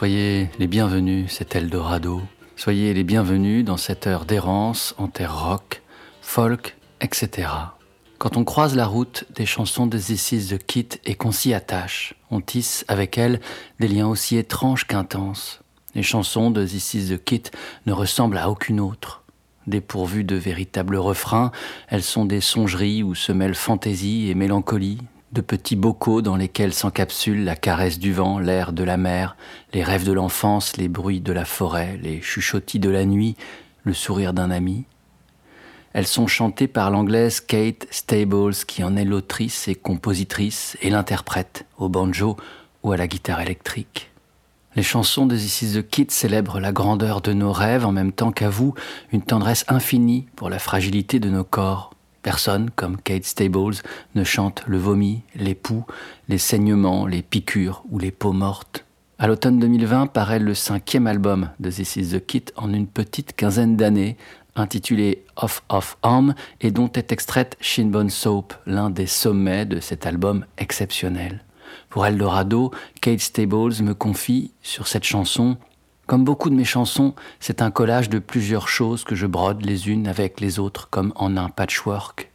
Soyez les bienvenus, c'est Eldorado. Soyez les bienvenus dans cette heure d'errance en terre rock, folk, etc. Quand on croise la route des chansons de This Is the Kit et qu'on s'y attache, on tisse avec elles des liens aussi étranges qu'intenses. Les chansons de This Is the Kit ne ressemblent à aucune autre. Dépourvues de véritables refrains, elles sont des songeries où se mêlent fantaisie et mélancolie, de petits bocaux dans lesquels s'encapsule la caresse du vent, l'air de la mer, les rêves de l'enfance, les bruits de la forêt, les chuchotis de la nuit, le sourire d'un ami. Elles sont chantées par l'anglaise Kate Stables, qui en est l'autrice et compositrice et l'interprète au banjo ou à la guitare électrique. Les chansons de This Is the Kid célèbrent la grandeur de nos rêves en même temps qu'à vous, une tendresse infinie pour la fragilité de nos corps. Personne, comme Kate Stables, ne chante le vomi, les poux, les saignements, les piqûres ou les peaux mortes. À l'automne 2020 paraît le cinquième album de This Is the Kit en une petite quinzaine d'années, intitulé Off Off Arm et dont est extraite Shinbone Soap, l'un des sommets de cet album exceptionnel. Pour Eldorado, Kate Stables me confie sur cette chanson comme beaucoup de mes chansons, c'est un collage de plusieurs choses que je brode les unes avec les autres comme en un patchwork.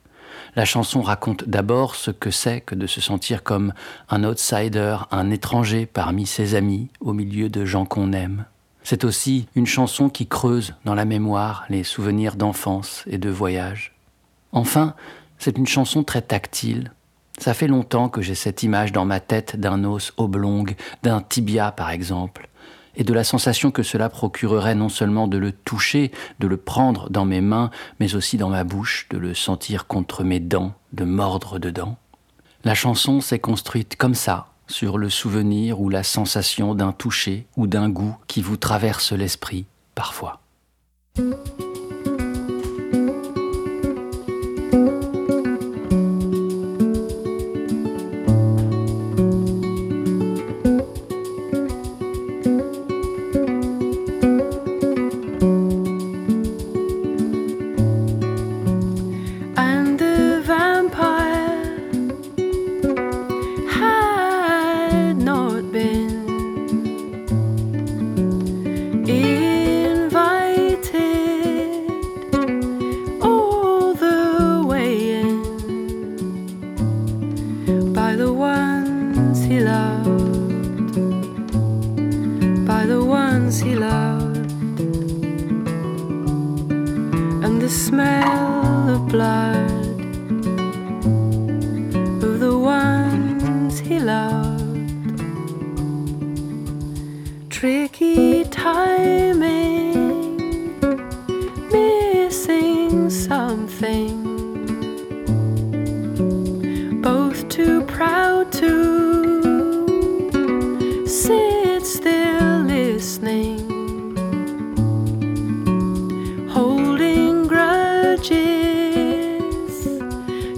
La chanson raconte d'abord ce que c'est que de se sentir comme un outsider, un étranger parmi ses amis, au milieu de gens qu'on aime. C'est aussi une chanson qui creuse dans la mémoire les souvenirs d'enfance et de voyage. Enfin, c'est une chanson très tactile. Ça fait longtemps que j'ai cette image dans ma tête d'un os oblong, d'un tibia par exemple et de la sensation que cela procurerait non seulement de le toucher, de le prendre dans mes mains, mais aussi dans ma bouche, de le sentir contre mes dents, de mordre dedans. La chanson s'est construite comme ça, sur le souvenir ou la sensation d'un toucher ou d'un goût qui vous traverse l'esprit parfois.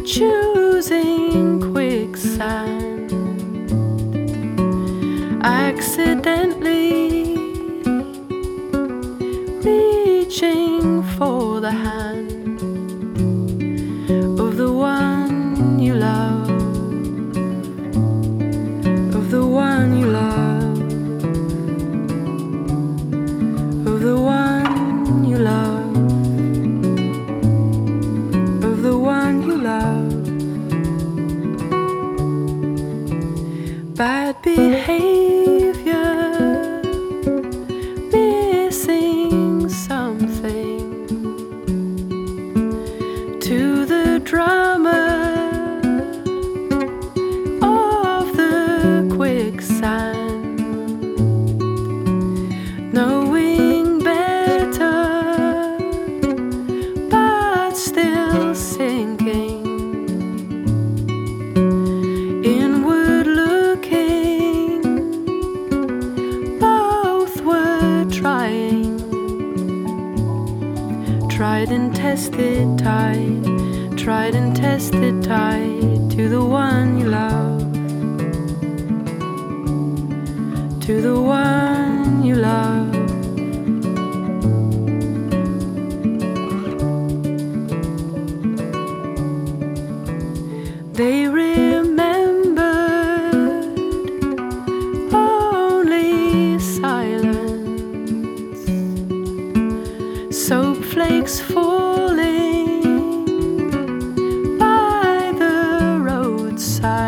choosing quicksand. Accidentally reaching for the hand.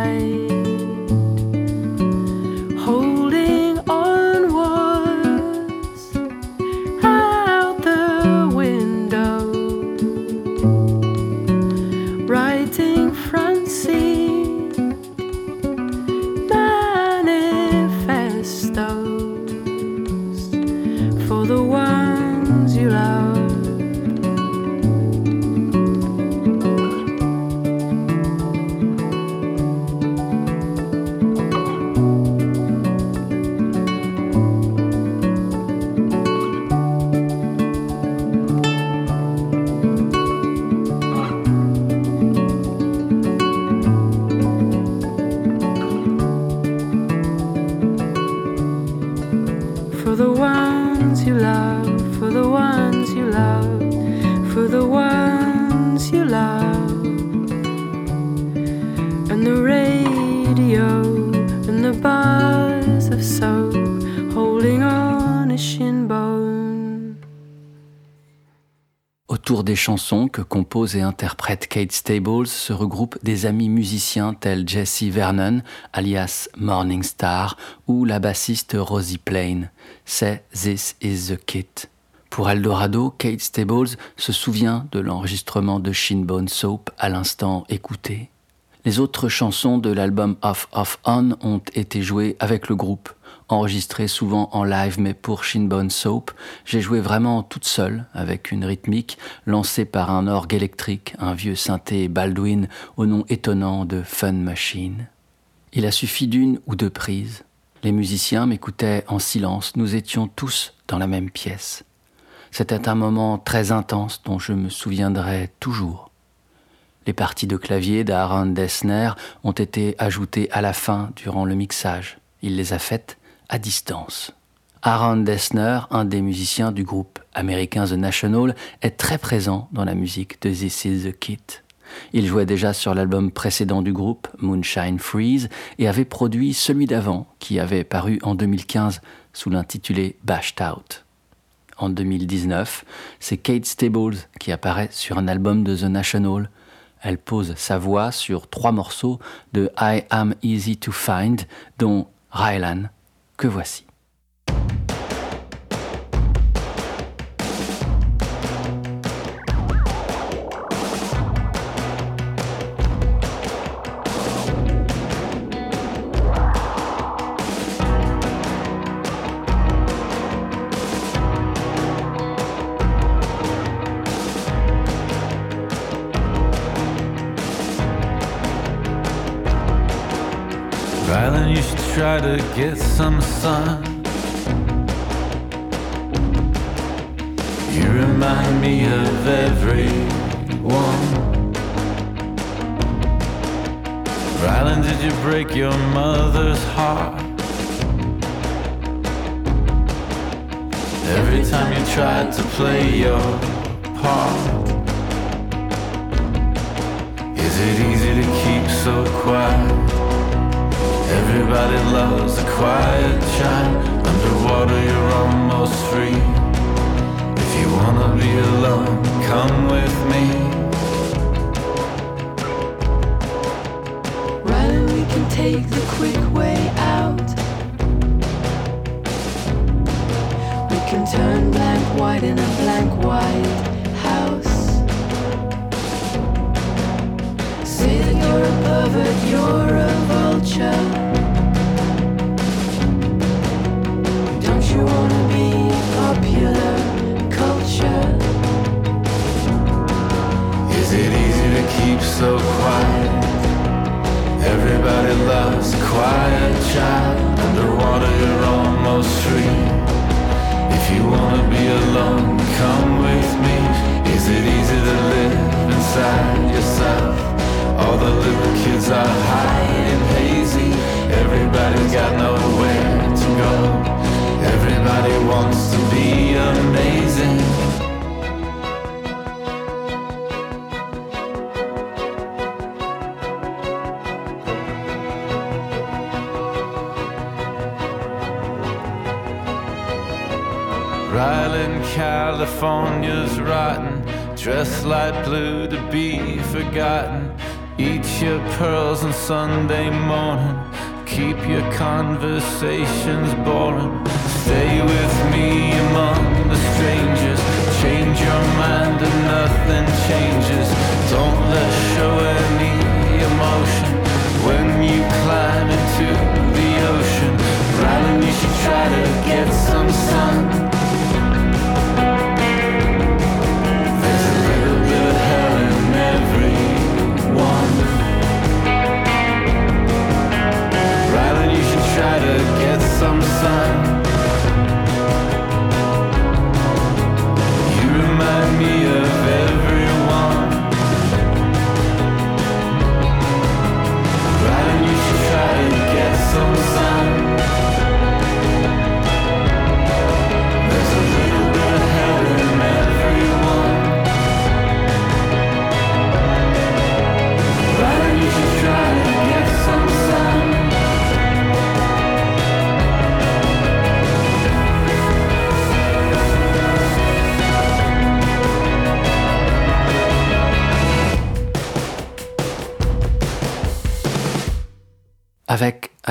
night. Chansons que compose et interprète Kate Stables se regroupent des amis musiciens tels Jesse Vernon, alias Morning Star, ou la bassiste Rosie Plain. C'est This is the Kit. Pour Eldorado, Kate Stables se souvient de l'enregistrement de Shinbone Soap à l'instant écouté. Les autres chansons de l'album Off Off On ont été jouées avec le groupe enregistré souvent en live, mais pour Shinbone Soap, j'ai joué vraiment toute seule, avec une rythmique lancée par un orgue électrique, un vieux synthé Baldwin au nom étonnant de Fun Machine. Il a suffi d'une ou deux prises. Les musiciens m'écoutaient en silence, nous étions tous dans la même pièce. C'était un moment très intense dont je me souviendrai toujours. Les parties de clavier d'Aaron Dessner ont été ajoutées à la fin durant le mixage. Il les a faites à distance. Aaron Dessner, un des musiciens du groupe américain The National, est très présent dans la musique de This Is the Kit. Il jouait déjà sur l'album précédent du groupe, Moonshine Freeze, et avait produit celui d'avant, qui avait paru en 2015 sous l'intitulé Bashed Out. En 2019, c'est Kate Stables qui apparaît sur un album de The National. Elle pose sa voix sur trois morceaux de I Am Easy to Find, dont Rylan que voici. To get some sun. You remind me of everyone. Rylan, did you break your mother's heart? Every time you tried to play your part. Is it easy to keep so quiet? Everybody loves a quiet chime. Underwater, you're almost free. If you wanna be alone, come with me. Right, we can take the quick way out. We can turn blank white in a blank white house. Say that you're a pervert, you're a vulture. So quiet. Everybody loves a quiet child. Underwater, you're almost free. If you wanna be alone, come with me. Is it easy to live inside yourself? All the little kids are high and hazy. Everybody's got nowhere to go. Everybody wants to be amazing. California's rotten, dressed light blue to be forgotten. Eat your pearls on Sunday morning. Keep your conversations boring. Stay with me among the strangers. Change your mind and nothing changes. Don't let show any emotion when you climb into the ocean. Right, you should try to get some sun. Sun.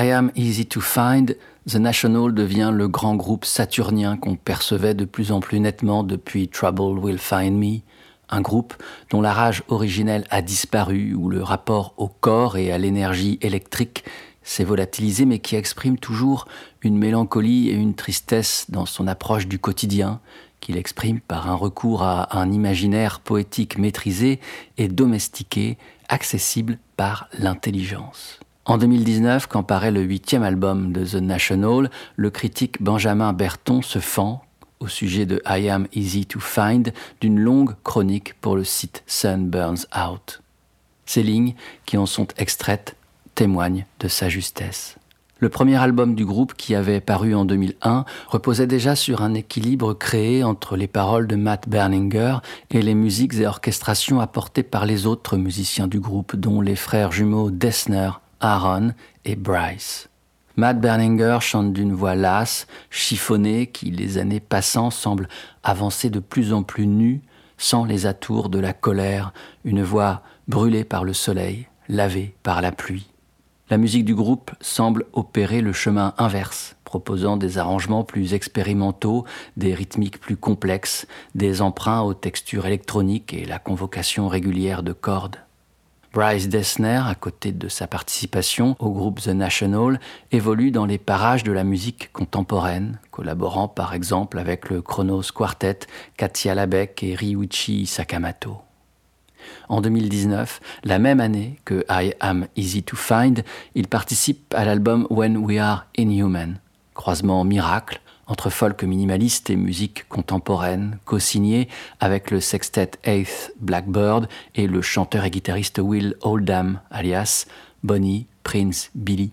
I Am Easy to Find, The National devient le grand groupe saturnien qu'on percevait de plus en plus nettement depuis Trouble Will Find Me, un groupe dont la rage originelle a disparu, où le rapport au corps et à l'énergie électrique s'est volatilisé, mais qui exprime toujours une mélancolie et une tristesse dans son approche du quotidien, qu'il exprime par un recours à un imaginaire poétique maîtrisé et domestiqué, accessible par l'intelligence. En 2019, quand paraît le huitième album de The National, le critique Benjamin Berton se fend, au sujet de I Am Easy to Find, d'une longue chronique pour le site Sun Burns Out. Ces lignes, qui en sont extraites, témoignent de sa justesse. Le premier album du groupe, qui avait paru en 2001, reposait déjà sur un équilibre créé entre les paroles de Matt Berninger et les musiques et orchestrations apportées par les autres musiciens du groupe, dont les frères jumeaux Dessner, Aaron et Bryce. Matt Berninger chante d'une voix lasse, chiffonnée, qui, les années passant, semble avancer de plus en plus nue, sans les atours de la colère, une voix brûlée par le soleil, lavée par la pluie. La musique du groupe semble opérer le chemin inverse, proposant des arrangements plus expérimentaux, des rythmiques plus complexes, des emprunts aux textures électroniques et la convocation régulière de cordes. Bryce Dessner, à côté de sa participation au groupe The National, évolue dans les parages de la musique contemporaine, collaborant par exemple avec le Chronos Quartet, Katia Labeck et Ryuichi Sakamoto. En 2019, la même année que I Am Easy to Find, il participe à l'album When We Are Inhuman, croisement miracle entre folk minimaliste et musique contemporaine, co-signé avec le sextet Eighth Blackbird et le chanteur et guitariste Will Oldham, alias Bonnie Prince Billy.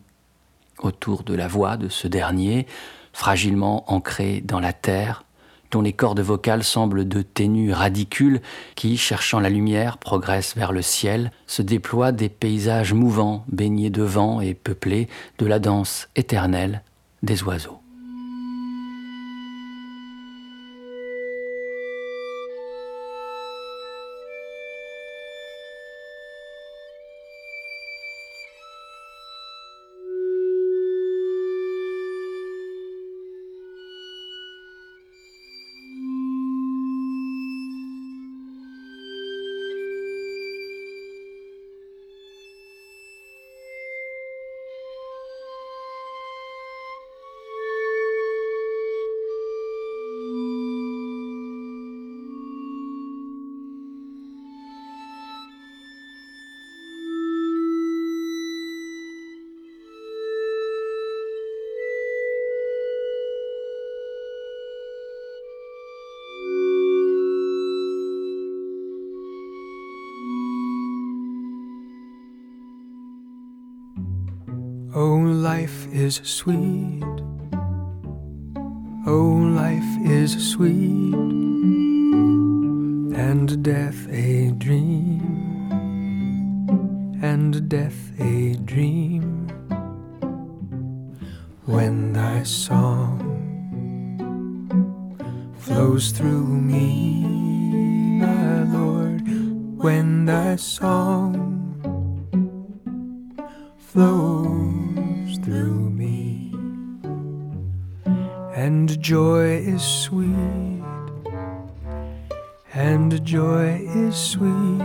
Autour de la voix de ce dernier, fragilement ancrée dans la terre, dont les cordes vocales semblent de ténus radicules qui, cherchant la lumière, progressent vers le ciel, se déploient des paysages mouvants, baignés de vent et peuplés de la danse éternelle des oiseaux. Is sweet. Oh, life is sweet. And death a dream. And death a dream. When thy song flows through me, my Lord, when thy song flows through me, and joy is sweet, and joy is sweet,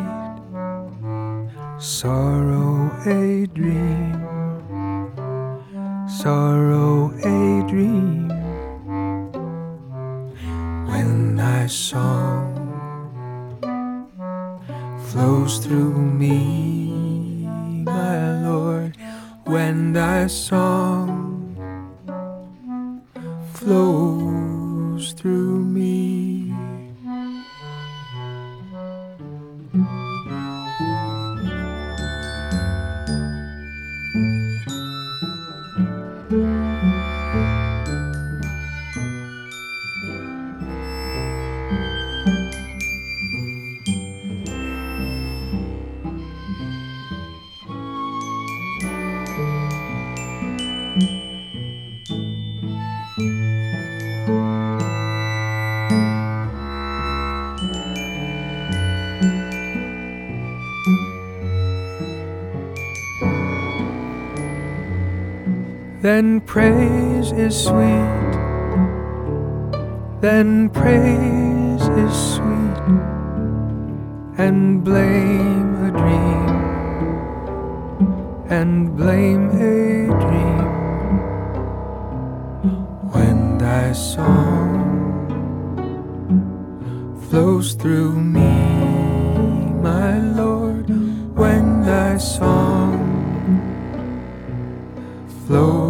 sorrow a dream, sorrow a dream, when thy song flows through then praise is sweet. Then praise is sweet, and blame a dream, and blame a dream. When thy song flows through me, my Lord, when thy song flows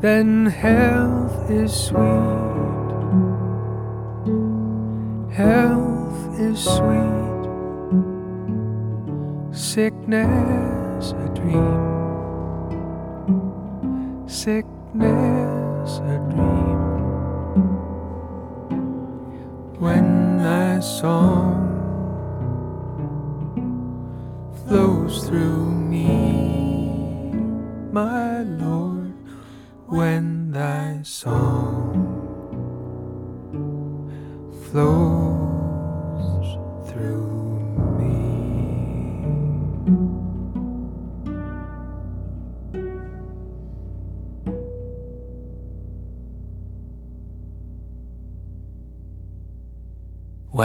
then health is sweet, health is sweet, sickness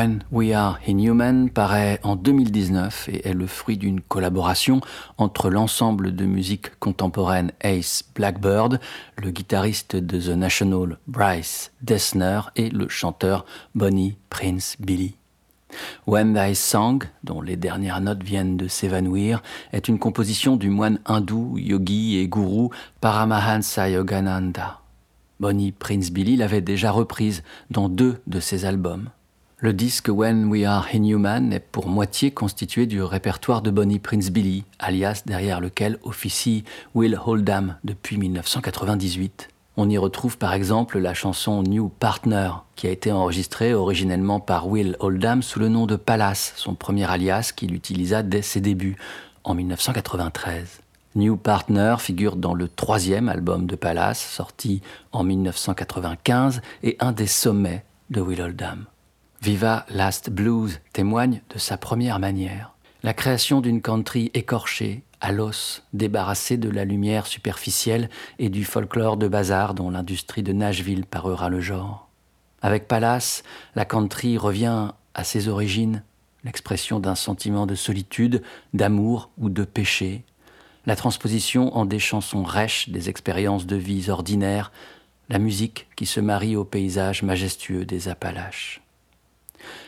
When We Are Inhuman paraît en 2019 et est le fruit d'une collaboration entre l'ensemble de musique contemporaine Ace Blackbird, le guitariste de The National Bryce Dessner et le chanteur Bonnie Prince Billy. When Thy Song, dont les dernières notes viennent de s'évanouir, est une composition du moine hindou, yogi et gourou Paramahansa Yogananda. Bonnie Prince Billy l'avait déjà reprise dans deux de ses albums. Le disque When We Are Inhuman est pour moitié constitué du répertoire de Bonnie Prince Billy, alias derrière lequel officie Will Oldham depuis 1998. On y retrouve par exemple la chanson New Partner, qui a été enregistrée originellement par Will Oldham sous le nom de Palace, son premier alias qu'il utilisa dès ses débuts, en 1993. New Partner figure dans le troisième album de Palace, sorti en 1995, et un des sommets de Will Oldham. Viva Last Blues témoigne de sa première manière. La création d'une country écorchée, à l'os, débarrassée de la lumière superficielle et du folklore de bazar dont l'industrie de Nashville parera le genre. Avec Palace, la country revient à ses origines, l'expression d'un sentiment de solitude, d'amour ou de péché, la transposition en des chansons rêches des expériences de vies ordinaires, la musique qui se marie au paysage majestueux des Appalaches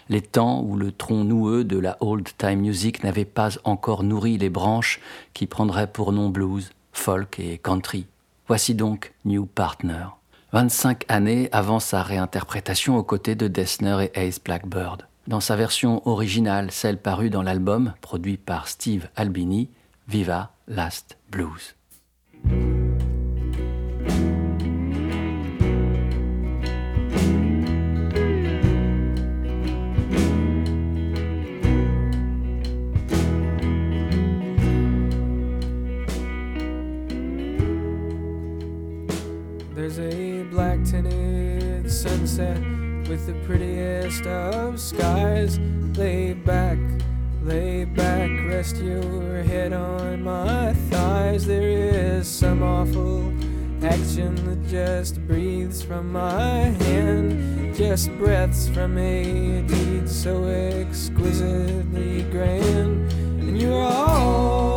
les temps où le tronc noueux de la old time music n'avait pas encore nourri les branches qui prendraient pour nom blues, folk et country. Voici donc New Partner. 25 années avant sa réinterprétation aux côtés de Dessner et Ace Blackbird. Dans sa version originale, celle parue dans l'album, produit par Steve Albini, Viva Last Blues. A black tinted sunset with the prettiest of skies. Lay back, lay back, rest your head on my thighs. There is some awful action that just breathes from my hand, just breaths from a deed so exquisitely grand. And you're always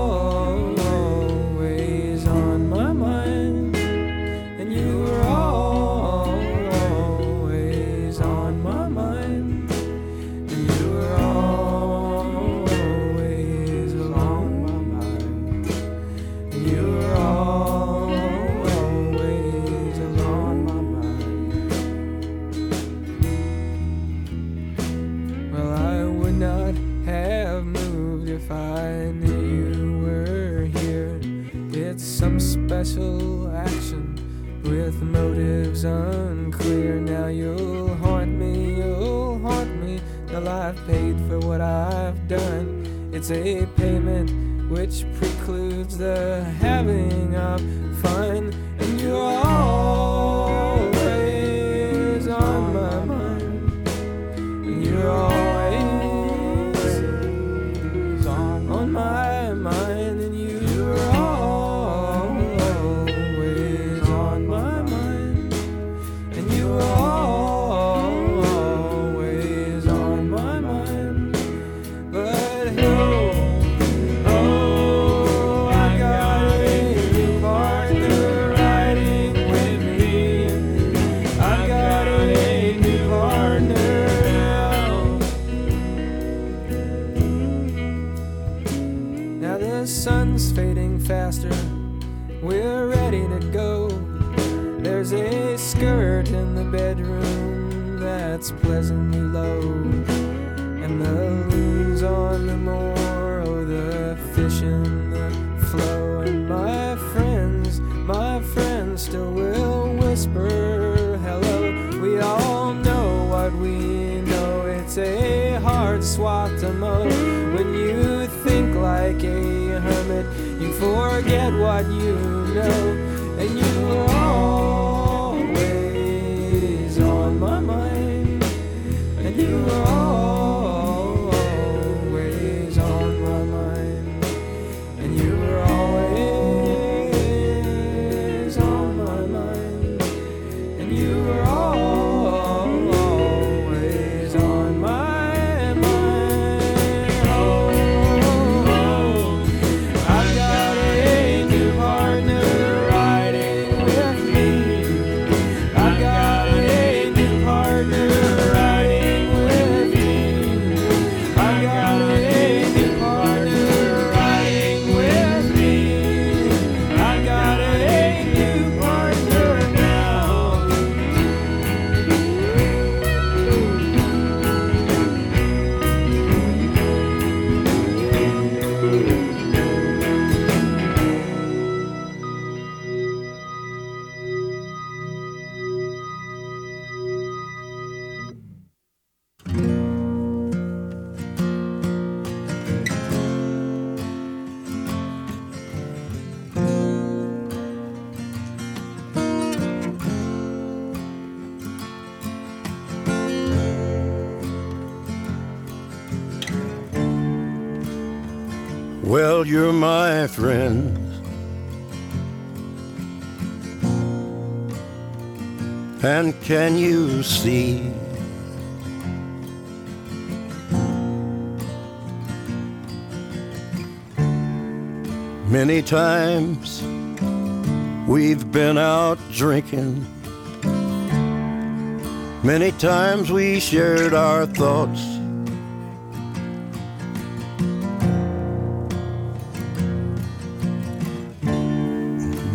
motives unclear. Now you'll haunt me, you'll haunt me till I've paid for what I've done. It's a payment which precludes the having of faster. We're ready to go. There's a skirt in the bedroom that's pleasantly low. And the loons on the moor, oh, the fish in the flow. And my friends, my friends still will whisper hello. We all know what we know. It's a forget what you know. Well, you're my friend. And can you see? Many times we've been out drinking. Many times we shared our thoughts.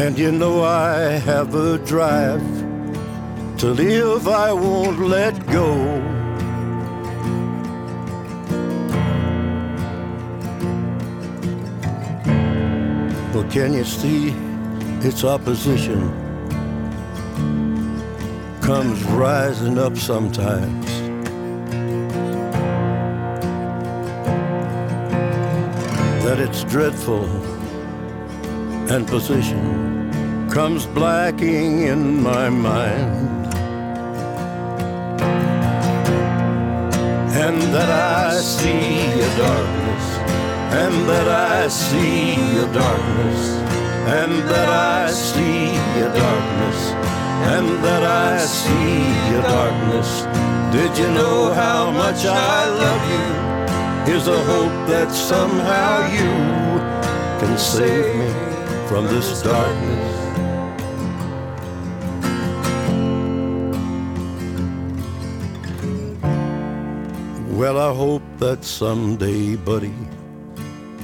And you know I have a drive to live, I won't let go. But can you see its opposition comes rising up sometimes? That it's dreadful and position comes blacking in my mind. And that I see a darkness, and that I see a darkness, and that I see a darkness, and that I see a darkness. Did you know how much I love you? Here's a hope that somehow you can save me from this darkness. Well, I hope that someday, buddy,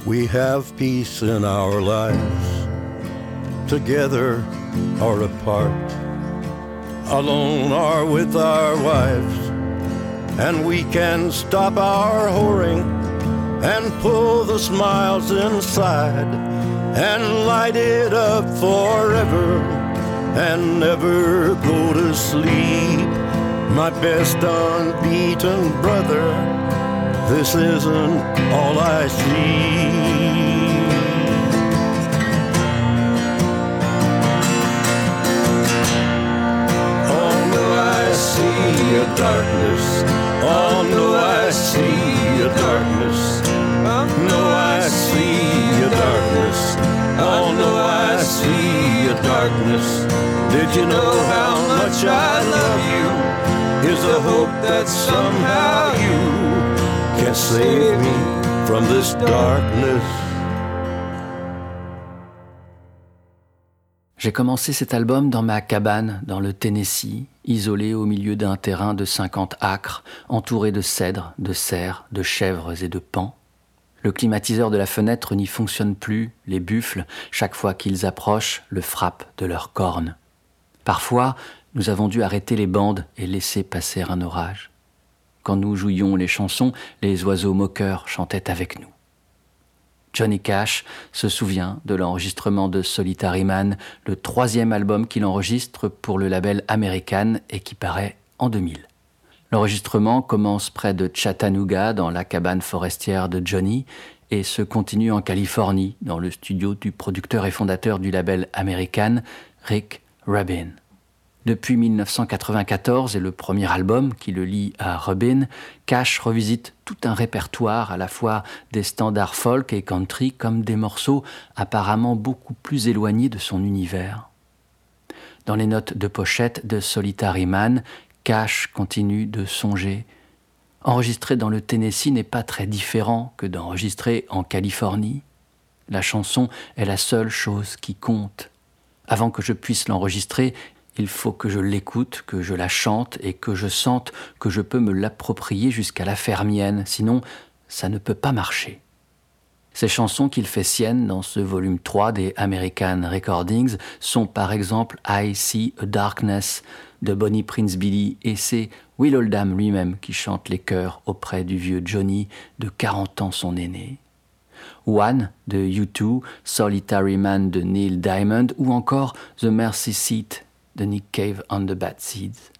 we have peace in our lives, together or apart, alone or with our wives, and we can stop our whoring and pull the smiles inside and light it up forever and never go to sleep my best unbeaten brother. This isn't all I see. Oh, no, I see a darkness. Oh, no, I see a darkness. No, I see a darkness. Oh, no, I see a darkness. Did you know how much I love you? Here's a hope that somehow you can save me from this darkness. J'ai commencé cet album dans ma cabane, dans le Tennessee, isolé au milieu d'un terrain de 50 acres, entouré de cèdres, de cerfs, de chèvres et de pans. Le climatiseur de la fenêtre n'y fonctionne plus, les buffles, chaque fois qu'ils approchent, le frappent de leurs cornes. Parfois, nous avons dû arrêter les bandes et laisser passer un orage. Quand nous jouions les chansons, les oiseaux moqueurs chantaient avec nous. Johnny Cash se souvient de l'enregistrement de Solitary Man, le troisième album qu'il enregistre pour le label American et qui paraît en 2000. L'enregistrement commence près de Chattanooga, dans la cabane forestière de Johnny, et se continue en Californie, dans le studio du producteur et fondateur du label American, Rick Rubin. Depuis 1994 et le premier album qui le lie à Rubin, Cash revisite tout un répertoire à la fois des standards folk et country comme des morceaux apparemment beaucoup plus éloignés de son univers. Dans les notes de pochette de Solitary Man, Cash continue de songer. Enregistrer dans le Tennessee n'est pas très différent que d'enregistrer en Californie. La chanson est la seule chose qui compte. Avant que je puisse l'enregistrer, il faut que je l'écoute, que je la chante et que je sente que je peux me l'approprier jusqu'à la faire mienne, sinon ça ne peut pas marcher. Ces chansons qu'il fait siennes dans ce volume 3 des American Recordings sont par exemple I See a Darkness de Bonnie Prince Billy et c'est Will Oldham lui-même qui chante les chœurs auprès du vieux Johnny de 40 ans son aîné. One de U2, Solitary Man de Neil Diamond ou encore The Mercy Seat Cave the Bad Seeds.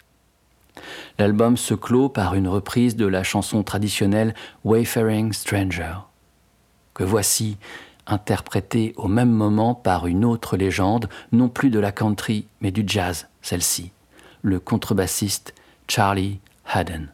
L'album se clôt par une reprise de la chanson traditionnelle Wayfaring Stranger, que voici interprétée au même moment par une autre légende, non plus de la country, mais du jazz, celle-ci, le contrebassiste Charlie Haddon.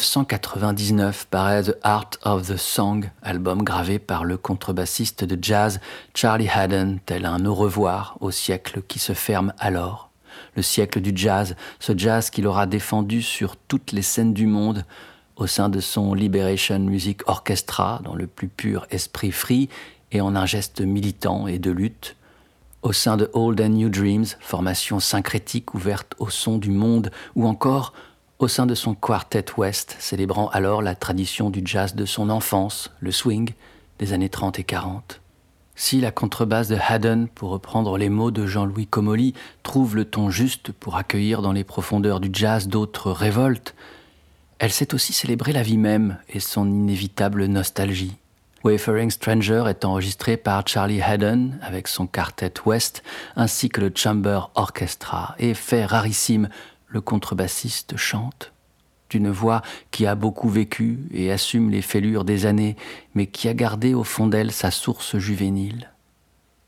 1999 paraît The Art of the Song, album gravé par le contrebassiste de jazz Charlie Haddon, tel un au revoir au siècle qui se ferme alors. Le siècle du jazz, ce jazz qu'il aura défendu sur toutes les scènes du monde, au sein de son Liberation Music Orchestra, dans le plus pur esprit free et en un geste militant et de lutte, au sein de Old and New Dreams, formation syncrétique ouverte au son du monde, ou encore au sein de son Quartet West, célébrant alors la tradition du jazz de son enfance, le swing des années 30 et 40. Si la contrebasse de Haddon, pour reprendre les mots de Jean-Louis Comolli, trouve le ton juste pour accueillir dans les profondeurs du jazz d'autres révoltes, elle sait aussi célébrer la vie même et son inévitable nostalgie. Wayfaring Stranger est enregistré par Charlie Haddon avec son quartet West ainsi que le Chamber Orchestra et fait rarissime, le contrebassiste chante d'une voix qui a beaucoup vécu et assume les fêlures des années, mais qui a gardé au fond d'elle sa source juvénile.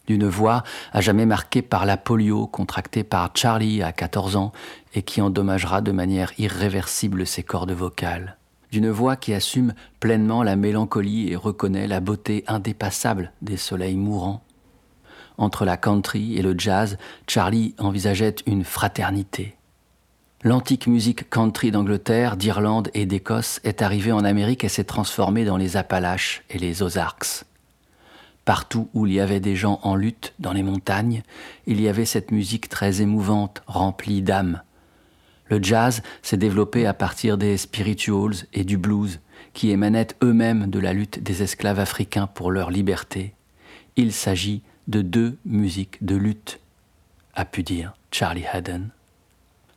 D'une voix à jamais marquée par la polio contractée par Charlie à 14 ans et qui endommagera de manière irréversible ses cordes vocales. D'une voix qui assume pleinement la mélancolie et reconnaît la beauté indépassable des soleils mourants. Entre la country et le jazz, Charlie envisageait une fraternité. L'antique musique country d'Angleterre, d'Irlande et d'Écosse est arrivée en Amérique et s'est transformée dans les Appalaches et les Ozarks. Partout où il y avait des gens en lutte, dans les montagnes, il y avait cette musique très émouvante, remplie d'âme. Le jazz s'est développé à partir des spirituals et du blues, qui émanaient eux-mêmes de la lutte des esclaves africains pour leur liberté. Il s'agit de deux musiques de lutte, a pu dire Charlie Haddon.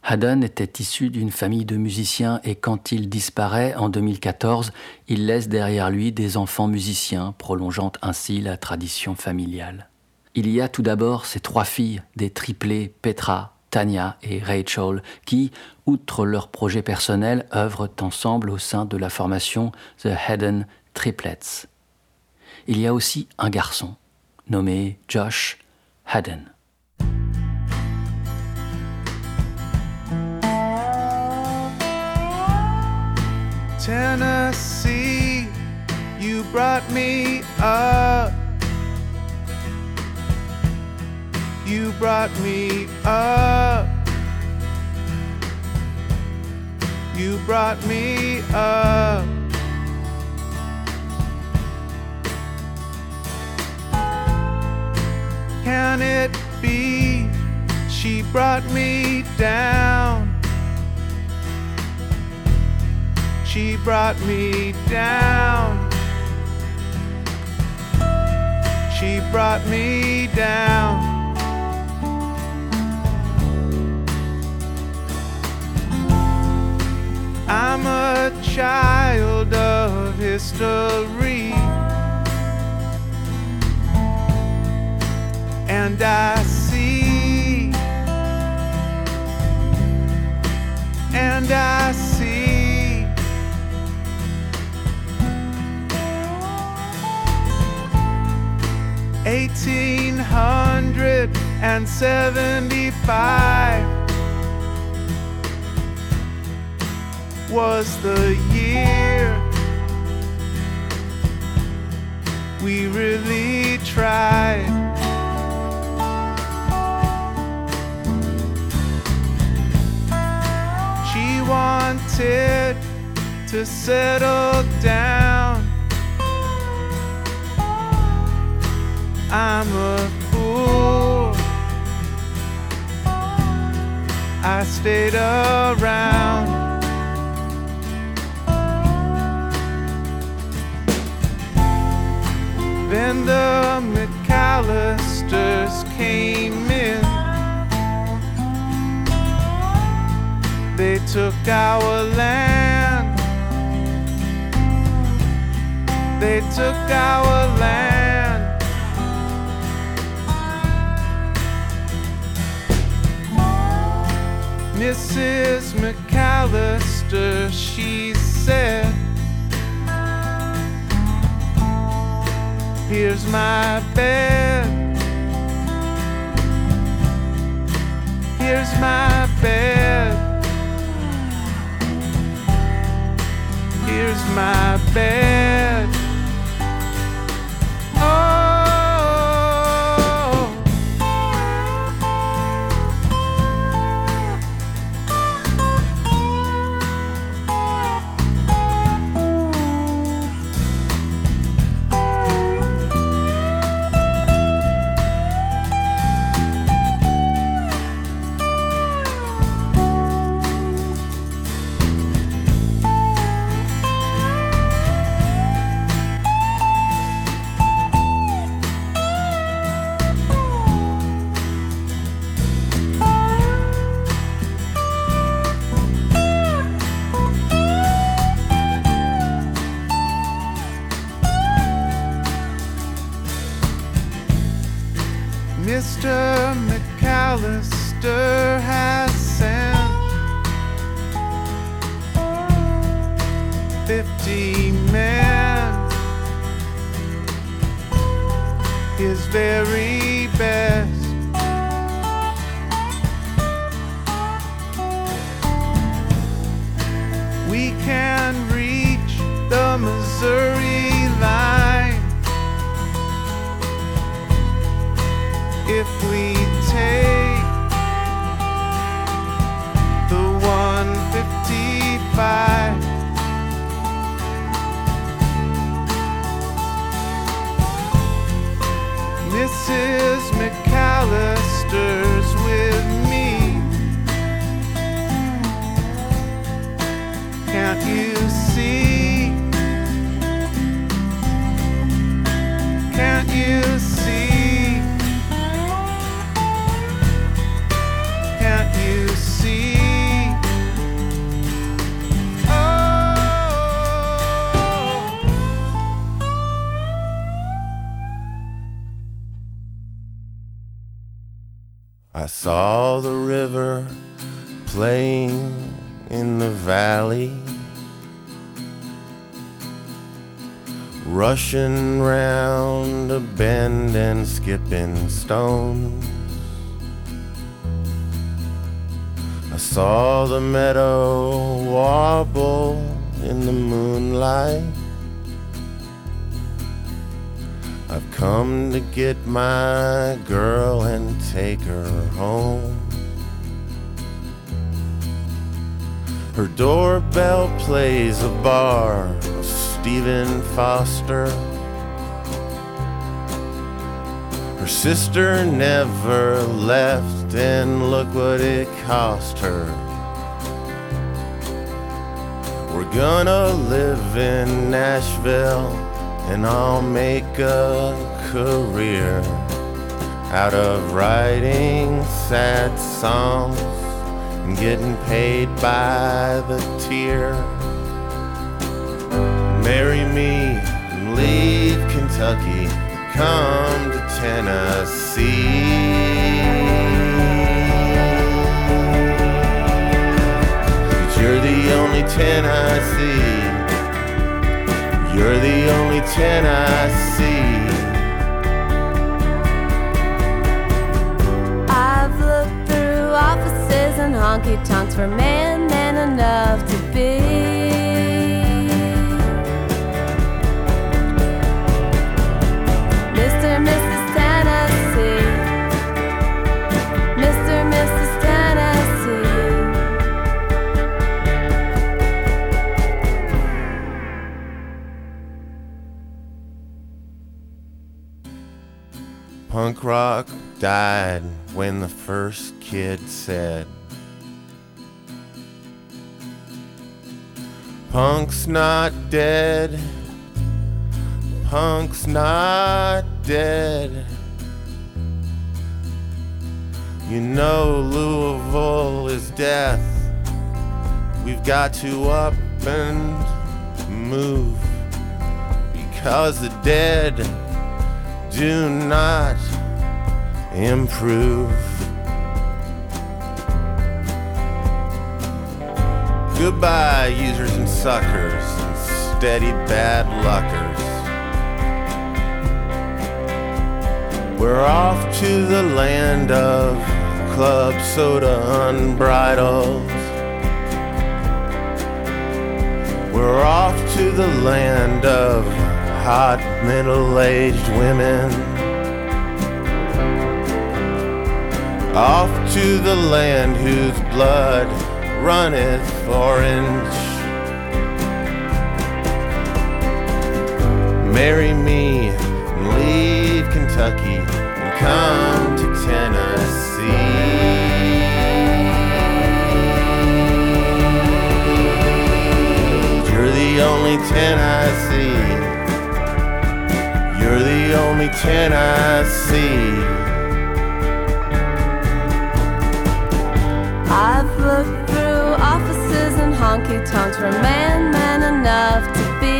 Haddon était issu d'une famille de musiciens et quand il disparaît en 2014, il laisse derrière lui des enfants musiciens, prolongeant ainsi la tradition familiale. Il y a tout d'abord ses trois filles, des triplés Petra, Tanya et Rachel, qui, outre leurs projets personnels, œuvrent ensemble au sein de la formation The Haddon Triplets. Il y a aussi un garçon, nommé Josh Haddon. Tennessee, you brought me up. You brought me up. You brought me up. Can it be she brought me down? She brought me down. She brought me down. I'm a child of history. And I and seventy-five was the year we really tried. She wanted to settle down. I'm a I stayed around. Then the McAllisters came in. They took our land. They took our land. Mrs. McAllister, she said, Here's my bed. Here's my you see? Can't you see? Oh. I saw the river playing in the valley, rushing round a bend and skipping stones. I saw the meadow wobble in the moonlight. I've come to get my girl and take her home. Her doorbell plays a bar Stephen Foster. Her sister never left, and look what it cost her. We're gonna live in Nashville, and I'll make a career out of writing sad songs and getting paid by the tear. Marry me and leave Kentucky, come to Tennessee. But you're the only ten I see. You're the only ten I see. I've looked through offices and honky tonks for man man enough to Punk rock died when the first kid said, Punk's not dead, punk's not dead. You know Louisville is death. We've got to up and move because the dead do not improve. Goodbye, users and suckers, and steady bad luckers. We're off to the land of club soda unbridled. We're off to the land of hot middle aged women. Off to the land whose blood runneth orange. Marry me and leave Kentucky and come to Tennessee. You're the only ten I see. You're the only ten I see. I've looked through offices and honky tonks for a man, man enough to be.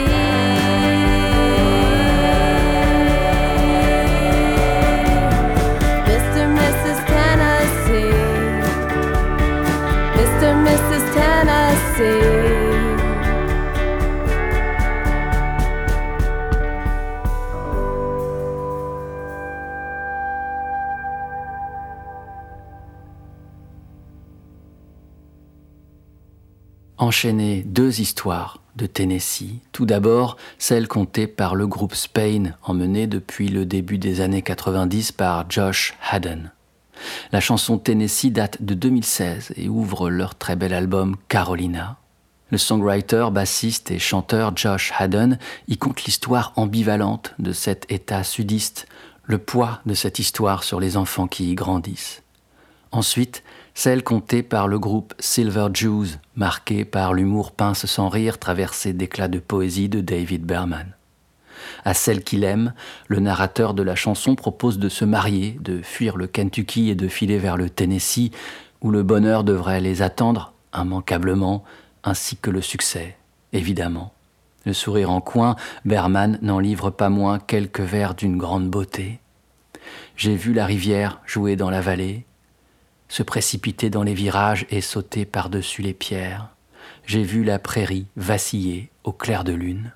Mr. Mrs. Tennessee. Mr. Mrs. Tennessee. Enchaîner deux histoires de Tennessee. Tout d'abord, celle contée par le groupe Spain, emmené depuis le début des années 90 par Josh Haddon. La chanson Tennessee date de 2016 et ouvre leur très bel album Carolina. Le songwriter, bassiste et chanteur Josh Haddon y compte l'histoire ambivalente de cet État sudiste, le poids de cette histoire sur les enfants qui y grandissent. Ensuite, celle contée par le groupe Silver Jews, marquée par l'humour pince sans rire traversé d'éclats de poésie de David Berman. À celle qu'il aime, le narrateur de la chanson propose de se marier, de fuir le Kentucky et de filer vers le Tennessee, où le bonheur devrait les attendre immanquablement, ainsi que le succès, évidemment. Le sourire en coin, Berman n'en livre pas moins quelques vers d'une grande beauté. J'ai vu la rivière jouer dans la vallée, se précipiter dans les virages et sauter par-dessus les pierres. J'ai vu la prairie vaciller au clair de lune.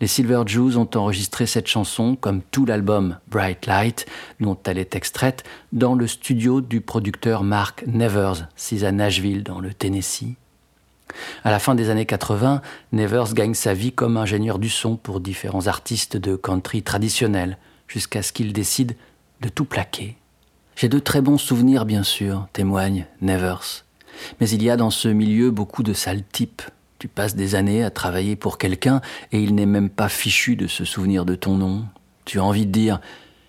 Les Silver Jews ont enregistré cette chanson, comme tout l'album Bright Light, dont elle est extraite, dans le studio du producteur Mark Nevers, sis à Nashville, dans le Tennessee. À la fin des années 80, Nevers gagne sa vie comme ingénieur du son pour différents artistes de country traditionnels, jusqu'à ce qu'il décide de tout plaquer. J'ai de très bons souvenirs, bien sûr, témoigne Nevers. Mais il y a dans ce milieu beaucoup de sales types. Tu passes des années à travailler pour quelqu'un et il n'est même pas fichu de se souvenir de ton nom. Tu as envie de dire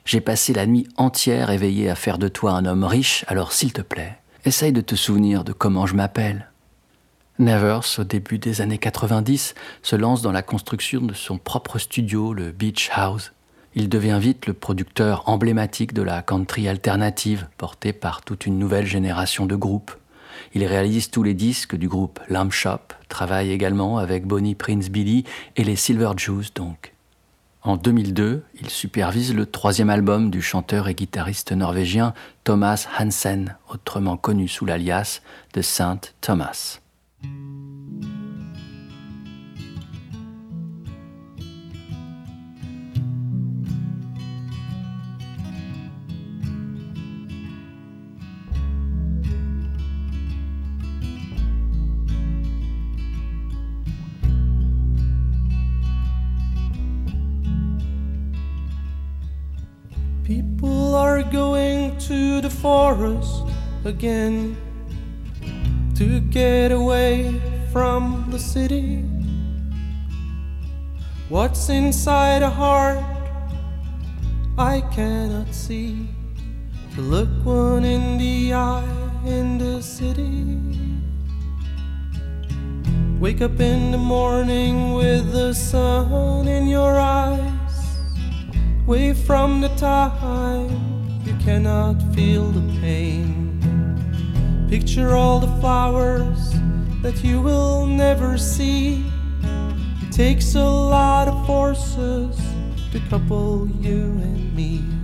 J'ai passé la nuit entière éveillé à faire de toi un homme riche, alors s'il te plaît, essaye de te souvenir de comment je m'appelle. Nevers, au début des années 90, se lance dans la construction de son propre studio, le Beach House. Il devient vite le producteur emblématique de la country alternative, porté par toute une nouvelle génération de groupes. Il réalise tous les disques du groupe Lamb Shop, travaille également avec Bonnie Prince Billy et les Silver Jews donc. En 2002, il supervise le troisième album du chanteur et guitariste norvégien Thomas Hansen, autrement connu sous l'alias de Saint Thomas. People are going to the forest again to get away from the city. What's inside a heart I cannot see to look one in the eye in the city. Wake up in the morning with the sun in your eyes, away from the time you cannot feel the pain. Picture all the flowers that you will never see. It takes a lot of forces to couple you and me.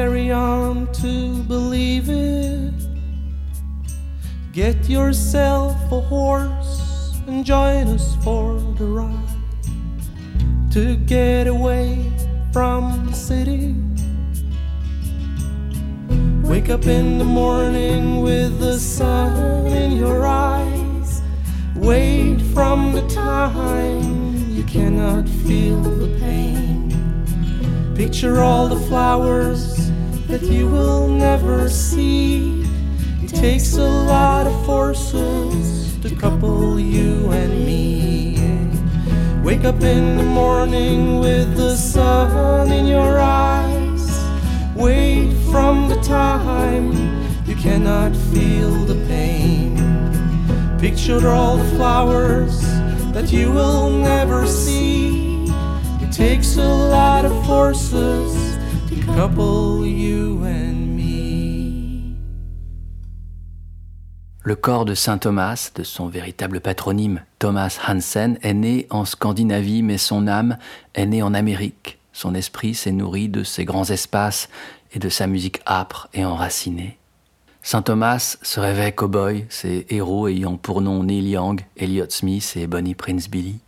Carry on to believe it. Get yourself a horse and join us for the ride to get away from the city. Wake up in the morning with the sun in your eyes. Wait from the time you cannot feel the pain. Picture all the flowers that you will never see. It takes a lot of forces to couple you and me. Wake up in the morning with the sun in your eyes. Wait from the time you cannot feel the pain. Picture all the flowers that you will never see. It takes a lot of forces Le corps de saint Thomas, de son véritable patronyme Thomas Hansen, est né en Scandinavie, mais son âme est née en Amérique. Son esprit s'est nourri de ses grands espaces et de sa musique âpre et enracinée. Saint Thomas se rêvait cow-boy, ses héros ayant pour nom Neil Young, Elliott Smith et Bonnie Prince Billy.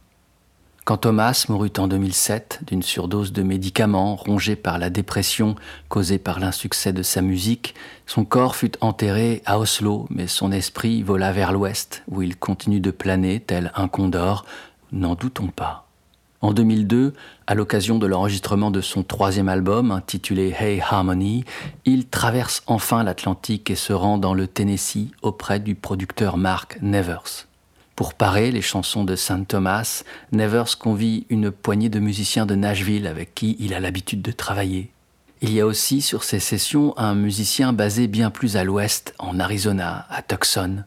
Quand Thomas mourut en 2007 d'une surdose de médicaments rongé par la dépression causée par l'insuccès de sa musique, son corps fut enterré à Oslo, mais son esprit vola vers l'ouest, où il continue de planer tel un condor, n'en doutons pas. En 2002, à l'occasion de l'enregistrement de son troisième album intitulé Hey Harmony, il traverse enfin l'Atlantique et se rend dans le Tennessee auprès du producteur Mark Nevers. Pour parer les chansons de Saint Thomas, Nevers convie une poignée de musiciens de Nashville avec qui il a l'habitude de travailler. Il y a aussi sur ces sessions un musicien basé bien plus à l'ouest, en Arizona, à Tucson.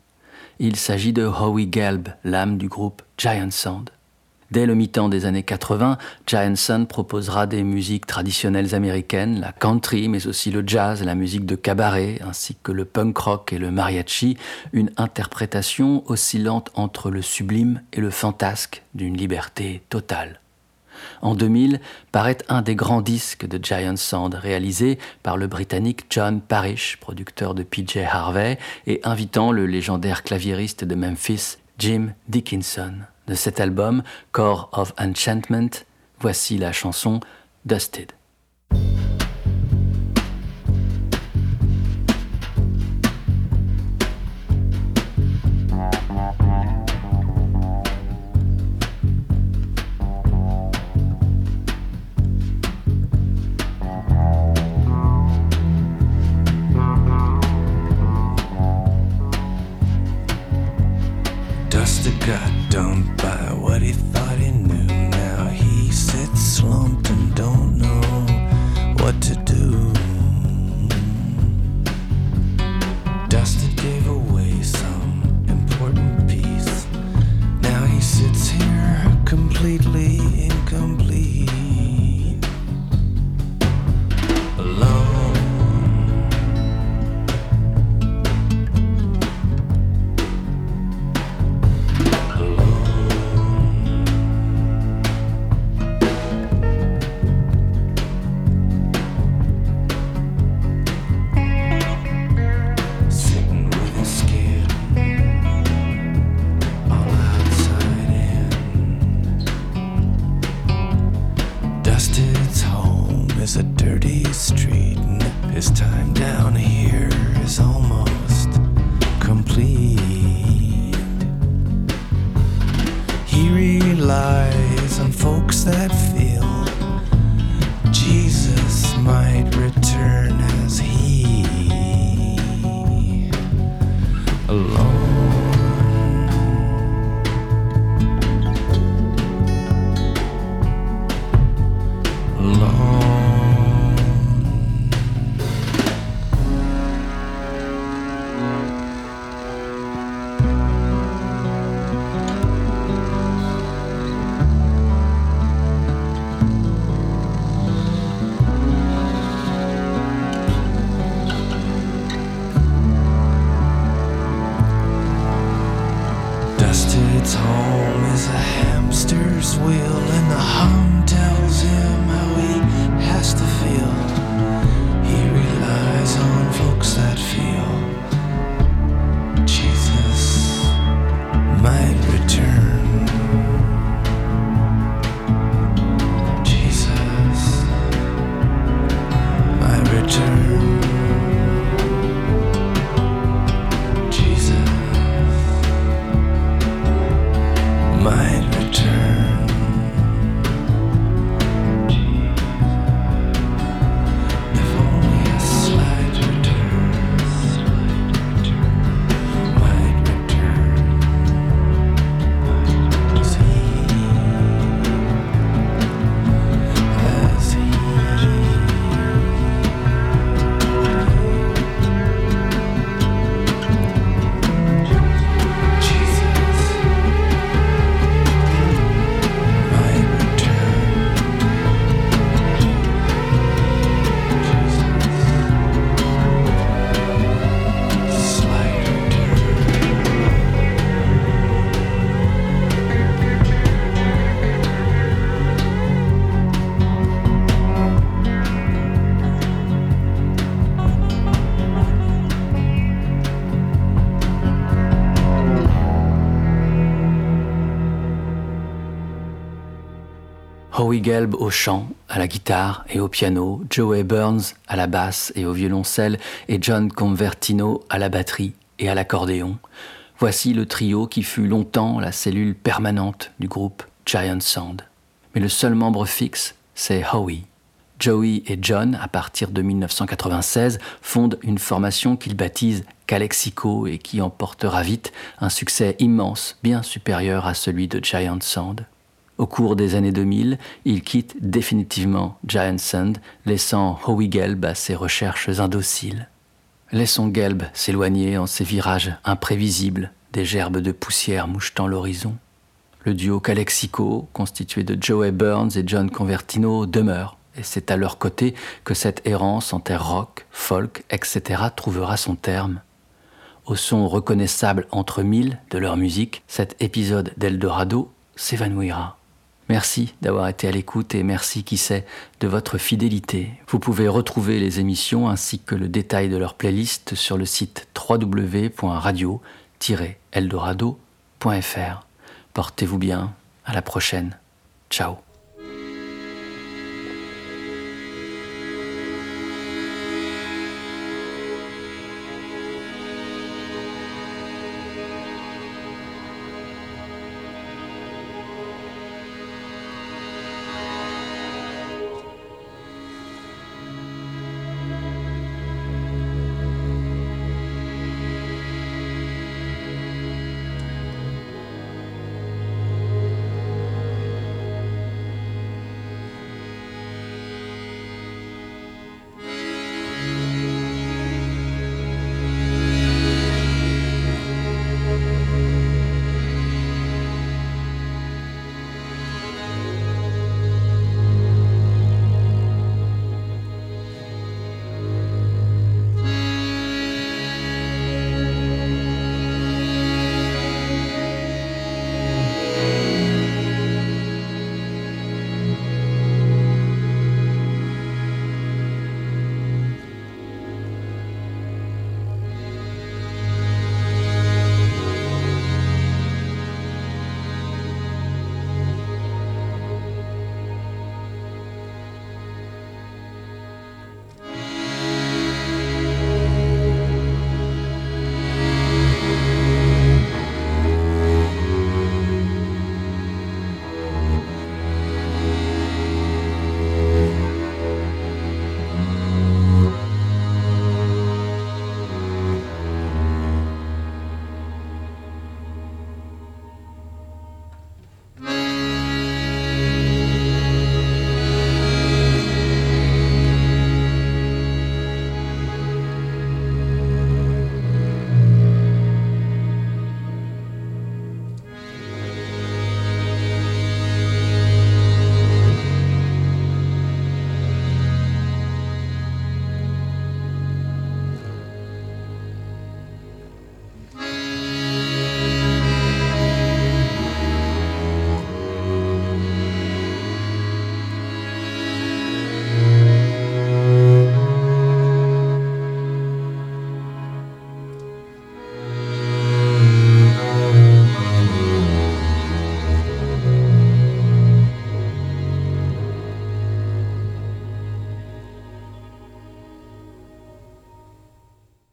Il s'agit de Howie Gelb, l'âme du groupe Giant Sound. Dès le mi-temps des années 80, Giant Sun proposera des musiques traditionnelles américaines, la country, mais aussi le jazz, la musique de cabaret, ainsi que le punk rock et le mariachi, une interprétation oscillante entre le sublime et le fantasque d'une liberté totale. En 2000 paraît un des grands disques de Giant Sound réalisé par le Britannique John Parrish, producteur de PJ Harvey, et invitant le légendaire claviériste de Memphis, Jim Dickinson. De cet album, Core of Enchantment, voici la chanson Dusted. Gelb au chant, à la guitare et au piano, Joey Burns à la basse et au violoncelle et John Convertino à la batterie et à l'accordéon. Voici le trio qui fut longtemps la cellule permanente du groupe Giant Sound. Mais le seul membre fixe, c'est Howie. Joey et John, à partir de 1996, fondent une formation qu'ils baptisent Calexico et qui emportera vite un succès immense, bien supérieur à celui de Giant Sound. Au cours des années 2000, ils quittent définitivement Giant Sound, laissant Howie Gelb à ses recherches indociles. Laissons Gelb s'éloigner en ses virages imprévisibles, des gerbes de poussière mouchetant l'horizon. Le duo Calexico, constitué de Joey Burns et John Convertino, demeure, et c'est à leur côté que cette errance en terre rock, folk, etc. trouvera son terme. Au son reconnaissable entre mille de leur musique, cet épisode d'Eldorado s'évanouira. Merci d'avoir été à l'écoute et merci, qui sait, de votre fidélité. Vous pouvez retrouver les émissions ainsi que le détail de leur playlist sur le site www.radio-eldorado.fr. Portez-vous bien, à la prochaine. Ciao.